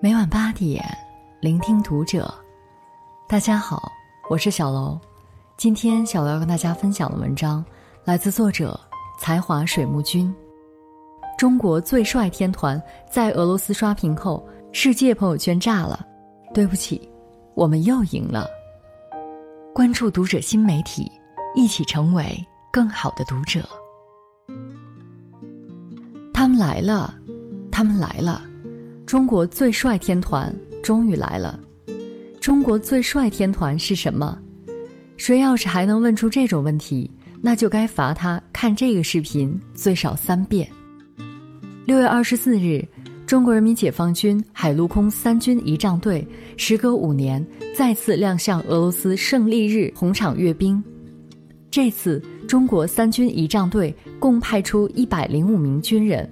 每晚八点，聆听读者。大家好，我是小楼。今天小楼要跟大家分享的文章来自作者才华水木君。中国最帅天团在俄罗斯刷屏后，世界朋友圈炸了。对不起，我们又赢了。关注读者新媒体，一起成为更好的读者。他们来了，他们来了。中国最帅天团终于来了！中国最帅天团是什么？谁要是还能问出这种问题，那就该罚他看这个视频最少三遍。六月二十四日，中国人民解放军海陆空三军仪仗队时隔五年再次亮相俄罗斯胜利日红场阅兵。这次，中国三军仪仗队共派出一百零五名军人，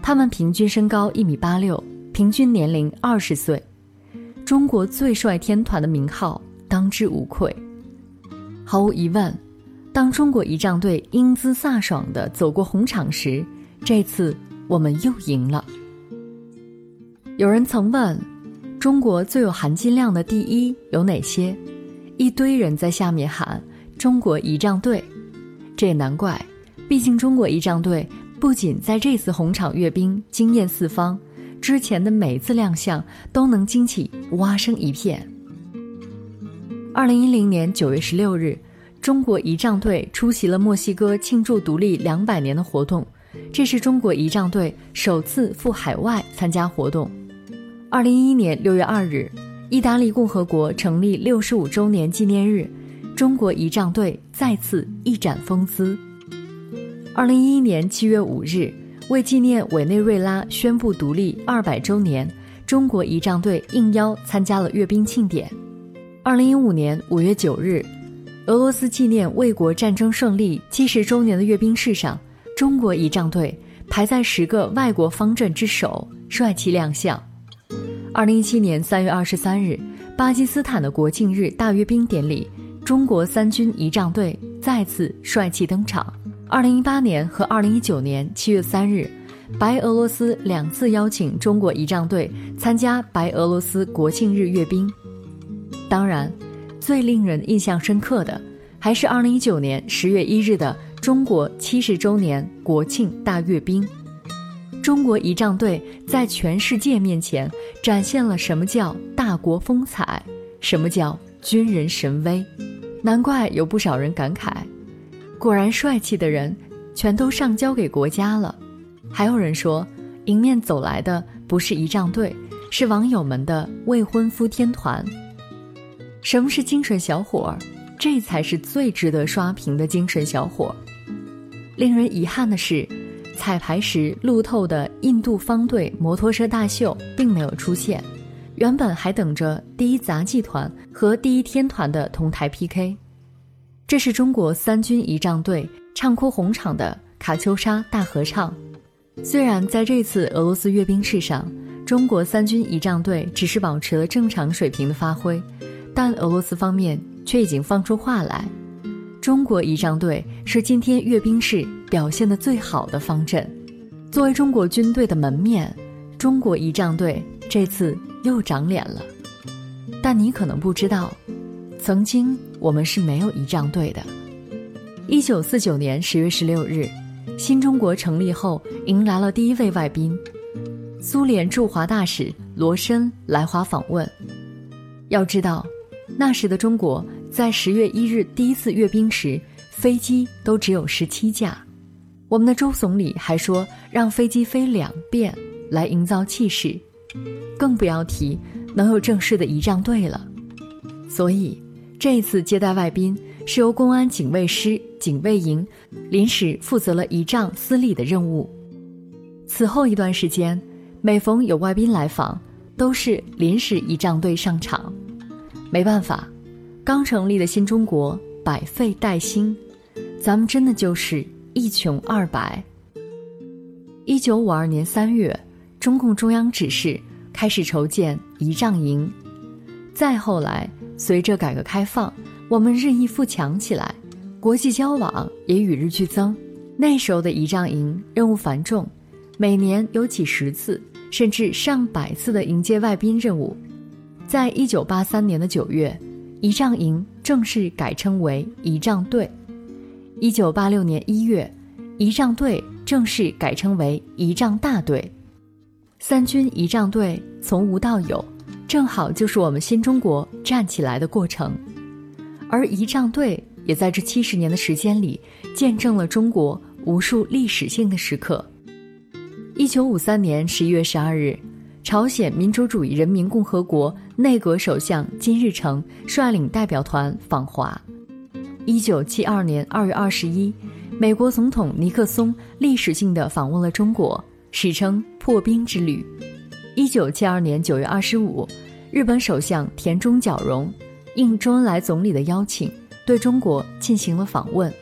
他们平均身高一米八六。平均年龄二十岁，中国最帅天团的名号当之无愧。毫无疑问，当中国仪仗队英姿飒爽地走过红场时，这次我们又赢了。有人曾问：中国最有含金量的第一有哪些？一堆人在下面喊：“中国仪仗队。”这也难怪，毕竟中国仪仗队不仅在这次红场阅兵惊艳四方。之前的每次亮相都能惊起蛙声一片。二零一零年九月十六日，中国仪仗队出席了墨西哥庆祝独立两百年的活动，这是中国仪仗队首次赴海外参加活动。二零一一年六月二日，意大利共和国成立六十五周年纪念日，中国仪仗队再次一展风姿。二零一一年七月五日。为纪念委内瑞拉宣布独立二百周年，中国仪仗队应邀参加了阅兵庆典。二零一五年五月九日，俄罗斯纪念卫国战争胜利七十周年的阅兵式上，中国仪仗队排在十个外国方阵之首，帅气亮相。二零一七年三月二十三日，巴基斯坦的国庆日大阅兵典礼，中国三军仪仗队再次帅气登场。二零一八年和二零一九年七月三日，白俄罗斯两次邀请中国仪仗队参加白俄罗斯国庆日阅兵。当然，最令人印象深刻的还是二零一九年十月一日的中国七十周年国庆大阅兵。中国仪仗队在全世界面前展现了什么叫大国风采，什么叫军人神威，难怪有不少人感慨。果然帅气的人，全都上交给国家了。还有人说，迎面走来的不是仪仗队，是网友们的未婚夫天团。什么是精神小伙？这才是最值得刷屏的精神小伙。令人遗憾的是，彩排时路透的印度方队摩托车大秀并没有出现。原本还等着第一杂技团和第一天团的同台 PK。这是中国三军仪仗队唱哭红场的卡秋莎大合唱。虽然在这次俄罗斯阅兵式上，中国三军仪仗队只是保持了正常水平的发挥，但俄罗斯方面却已经放出话来：中国仪仗队是今天阅兵式表现的最好的方阵。作为中国军队的门面，中国仪仗队这次又长脸了。但你可能不知道。曾经我们是没有仪仗队的。一九四九年十月十六日，新中国成立后，迎来了第一位外宾，苏联驻华大使罗申来华访问。要知道，那时的中国在十月一日第一次阅兵时，飞机都只有十七架。我们的周总理还说让飞机飞两遍来营造气势，更不要提能有正式的仪仗队了。所以。这一次接待外宾是由公安警卫师警卫营临时负责了仪仗司礼的任务。此后一段时间，每逢有外宾来访，都是临时仪仗队上场。没办法，刚成立的新中国百废待兴，咱们真的就是一穷二白。一九五二年三月，中共中央指示开始筹建仪仗营，再后来。随着改革开放，我们日益富强起来，国际交往也与日俱增。那时候的仪仗营任务繁重，每年有几十次，甚至上百次的迎接外宾任务。在一九八三年的九月，仪仗营正式改称为仪仗队；一九八六年一月，仪仗队正式改称为仪仗大队。三军仪仗队从无到有，正好就是我们新中国站起来的过程。而仪仗队也在这七十年的时间里，见证了中国无数历史性的时刻。一九五三年十一月十二日，朝鲜民主主义人民共和国内阁首相金日成率领代表团访华。一九七二年二月二十一，美国总统尼克松历史性的访问了中国，史称破冰之旅。一九七二年九月二十五，日本首相田中角荣。应周恩来总理的邀请，对中国进行了访问。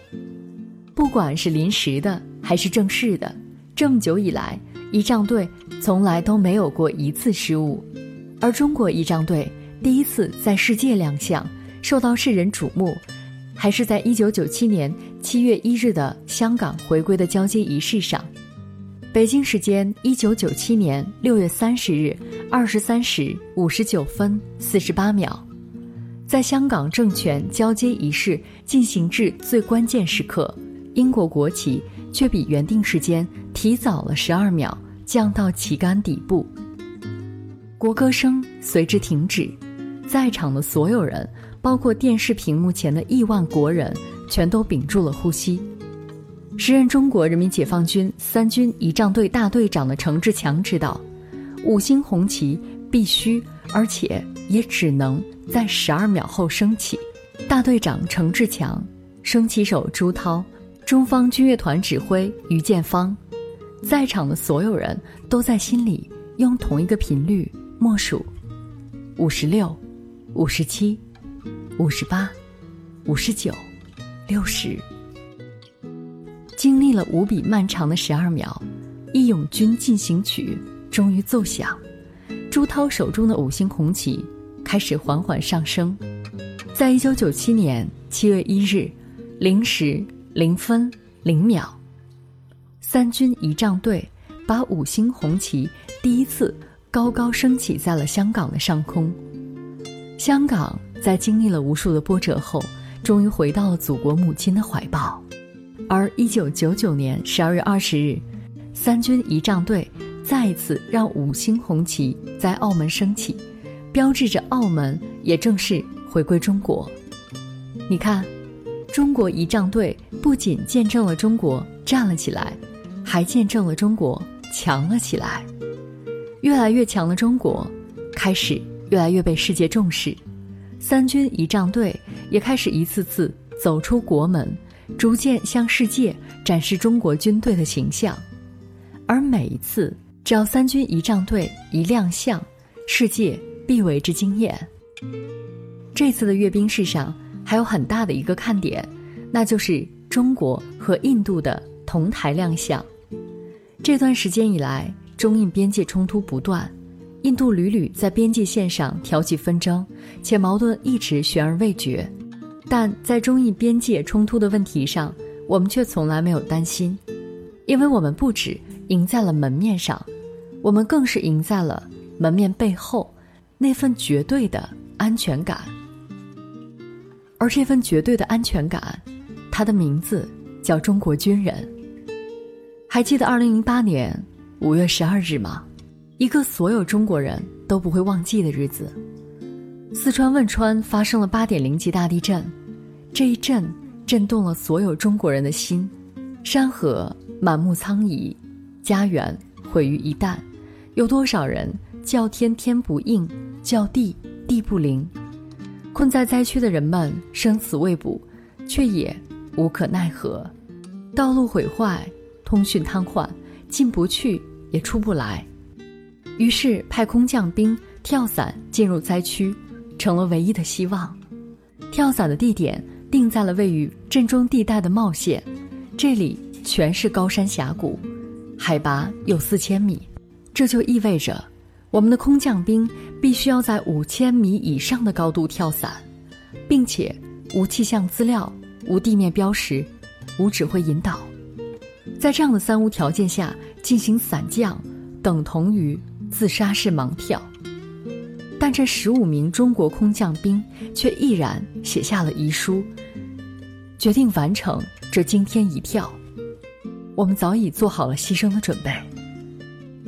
不管是临时的还是正式的，这么久以来，仪仗队从来都没有过一次失误。而中国仪仗队第一次在世界亮相，受到世人瞩目，还是在1997年7月1日的香港回归的交接仪式上。北京时间1997年6月30日23时59分48秒。在香港政权交接仪式进行至最关键时刻，英国国旗却比原定时间提早了十二秒降到旗杆底部。国歌声随之停止，在场的所有人，包括电视屏幕前的亿万国人，全都屏住了呼吸。时任中国人民解放军三军仪仗队大队长的程志强知道，五星红旗必须，而且也只能。在十二秒后升起，大队长程志强、升旗手朱涛、中方军乐团指挥于建芳，在场的所有人都在心里用同一个频率默数：五十六、五十七、五十八、五十九、六十。经历了无比漫长的十二秒，《义勇军进行曲》终于奏响，朱涛手中的五星红旗。开始缓缓上升，在一九九七年七月一日零时零分零秒，三军仪仗队把五星红旗第一次高高升起在了香港的上空。香港在经历了无数的波折后，终于回到了祖国母亲的怀抱。而一九九九年十二月二十日，三军仪仗队再一次让五星红旗在澳门升起。标志着澳门也正式回归中国。你看，中国仪仗队不仅见证了中国站了起来，还见证了中国强了起来。越来越强的中国，开始越来越被世界重视。三军仪仗队也开始一次次走出国门，逐渐向世界展示中国军队的形象。而每一次，只要三军仪仗队一亮相，世界。必为之惊艳。这次的阅兵式上还有很大的一个看点，那就是中国和印度的同台亮相。这段时间以来，中印边界冲突不断，印度屡屡在边界线上挑起纷争，且矛盾一直悬而未决。但在中印边界冲突的问题上，我们却从来没有担心，因为我们不止赢在了门面上，我们更是赢在了门面背后。那份绝对的安全感，而这份绝对的安全感，它的名字叫中国军人。还记得二零零八年五月十二日吗？一个所有中国人都不会忘记的日子。四川汶川发生了八点零级大地震，这一震震动了所有中国人的心，山河满目苍夷，家园毁于一旦，有多少人叫天天不应？叫地地不灵，困在灾区的人们生死未卜，却也无可奈何。道路毁坏，通讯瘫痪，进不去也出不来。于是派空降兵跳伞进入灾区，成了唯一的希望。跳伞的地点定在了位于震中地带的茂县，这里全是高山峡谷，海拔有四千米，这就意味着。我们的空降兵必须要在五千米以上的高度跳伞，并且无气象资料、无地面标识、无指挥引导，在这样的三无条件下进行伞降，等同于自杀式盲跳。但这十五名中国空降兵却毅然写下了遗书，决定完成这惊天一跳。我们早已做好了牺牲的准备。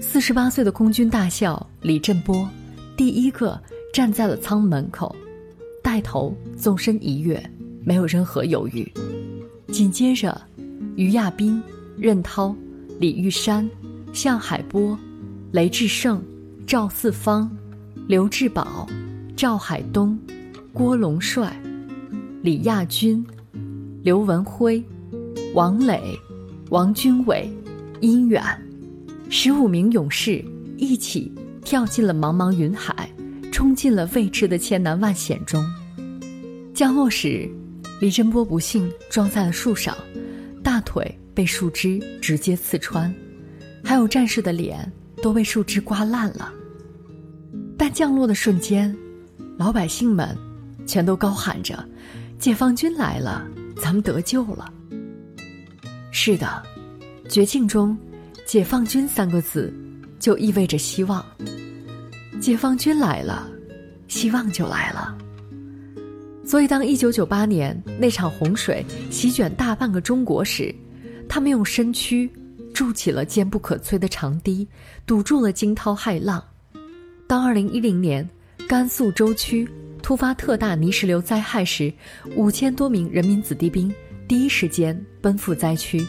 四十八岁的空军大校李振波，第一个站在了舱门口，带头纵身一跃，没有任何犹豫。紧接着，于亚斌、任涛、李玉山、向海波、雷志胜、赵四方。刘志宝、赵海东、郭龙帅、李亚军、刘文辉、王磊、王军伟、殷远，十五名勇士一起跳进了茫茫云海，冲进了未知的千难万险中。降落时，李振波不幸撞在了树上，大腿被树枝直接刺穿，还有战士的脸都被树枝刮烂了。但降落的瞬间，老百姓们全都高喊着：“解放军来了，咱们得救了。”是的，绝境中，“解放军”三个字就意味着希望。解放军来了，希望就来了。所以，当一九九八年那场洪水席卷大半个中国时，他们用身躯筑起了坚不可摧的长堤，堵住了惊涛骇浪。当二零一零年甘肃舟曲突发特大泥石流灾害时，五千多名人民子弟兵第一时间奔赴灾区，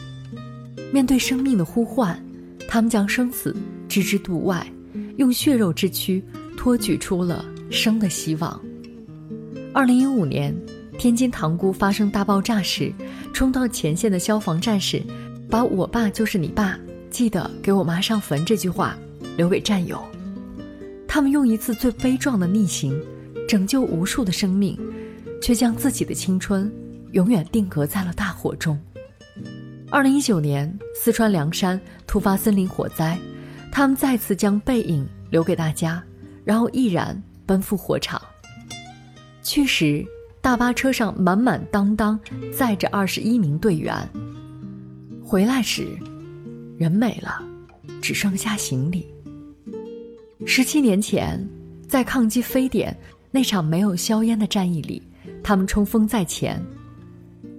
面对生命的呼唤，他们将生死置之度外，用血肉之躯托举出了生的希望。二零一五年天津塘沽发生大爆炸时，冲到前线的消防战士，把我爸就是你爸，记得给我妈上坟这句话留给战友。他们用一次最悲壮的逆行，拯救无数的生命，却将自己的青春永远定格在了大火中。二零一九年，四川凉山突发森林火灾，他们再次将背影留给大家，然后毅然奔赴火场。去时，大巴车上满满当当载着二十一名队员；回来时，人没了，只剩下行李。十七年前，在抗击非典那场没有硝烟的战役里，他们冲锋在前；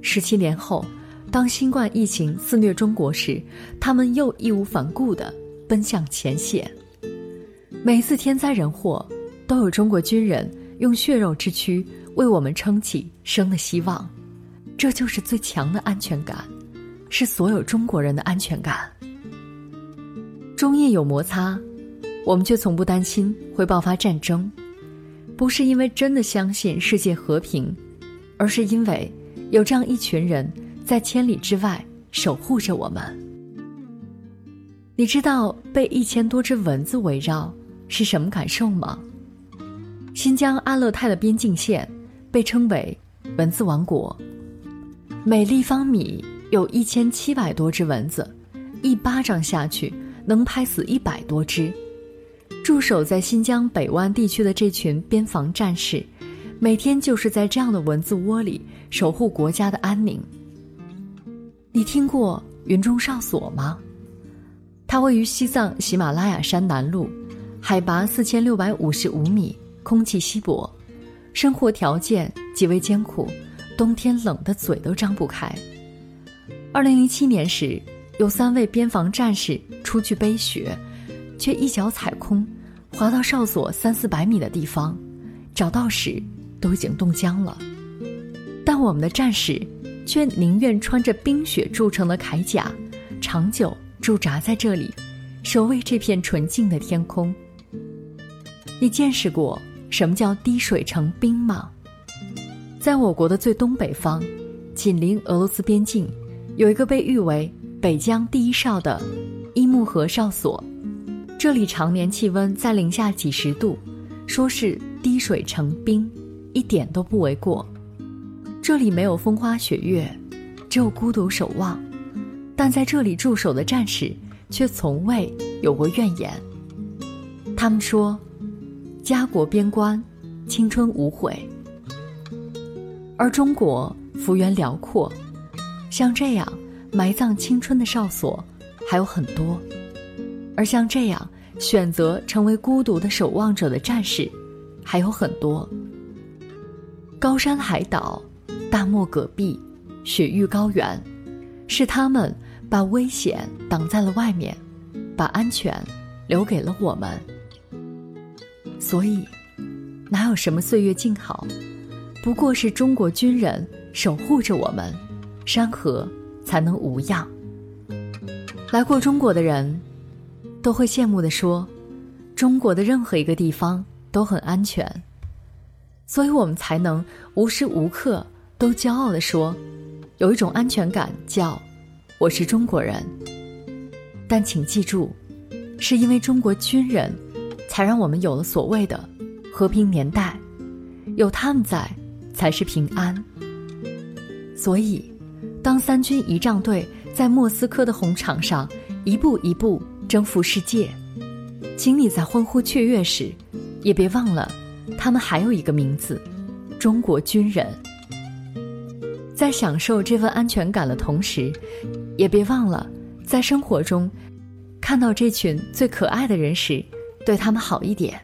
十七年后，当新冠疫情肆虐中国时，他们又义无反顾地奔向前线。每次天灾人祸，都有中国军人用血肉之躯为我们撑起生的希望。这就是最强的安全感，是所有中国人的安全感。中印有摩擦。我们却从不担心会爆发战争，不是因为真的相信世界和平，而是因为有这样一群人在千里之外守护着我们。你知道被一千多只蚊子围绕是什么感受吗？新疆阿勒泰的边境线被称为“蚊子王国”，每立方米有一千七百多只蚊子，一巴掌下去能拍死一百多只。驻守在新疆北湾地区的这群边防战士，每天就是在这样的蚊子窝里守护国家的安宁。你听过云中哨所吗？它位于西藏喜马拉雅山南麓，海拔四千六百五十五米，空气稀薄，生活条件极为艰苦，冬天冷得嘴都张不开。二零零七年时，有三位边防战士出去背雪。却一脚踩空，滑到哨所三四百米的地方，找到时都已经冻僵了。但我们的战士却宁愿穿着冰雪铸成的铠甲，长久驻扎在这里，守卫这片纯净的天空。你见识过什么叫滴水成冰吗？在我国的最东北方，紧邻俄罗斯边境，有一个被誉为北疆第一哨的伊木河哨所。这里常年气温在零下几十度，说是滴水成冰，一点都不为过。这里没有风花雪月，只有孤独守望。但在这里驻守的战士却从未有过怨言。他们说：“家国边关，青春无悔。”而中国幅员辽阔，像这样埋葬青春的哨所还有很多。而像这样选择成为孤独的守望者的战士，还有很多。高山海岛、大漠戈壁、雪域高原，是他们把危险挡在了外面，把安全留给了我们。所以，哪有什么岁月静好，不过是中国军人守护着我们，山河才能无恙。来过中国的人，都会羡慕地说：“中国的任何一个地方都很安全。”所以我们才能无时无刻都骄傲地说，有一种安全感，叫“我是中国人”。但请记住，是因为中国军人，才让我们有了所谓的和平年代，有他们在，才是平安。所以，当三军仪仗队。在莫斯科的红场上，一步一步征服世界，请你在欢呼雀跃时，也别忘了，他们还有一个名字——中国军人。在享受这份安全感的同时，也别忘了，在生活中，看到这群最可爱的人时，对他们好一点。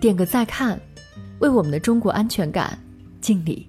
点个再看，为我们的中国安全感敬礼。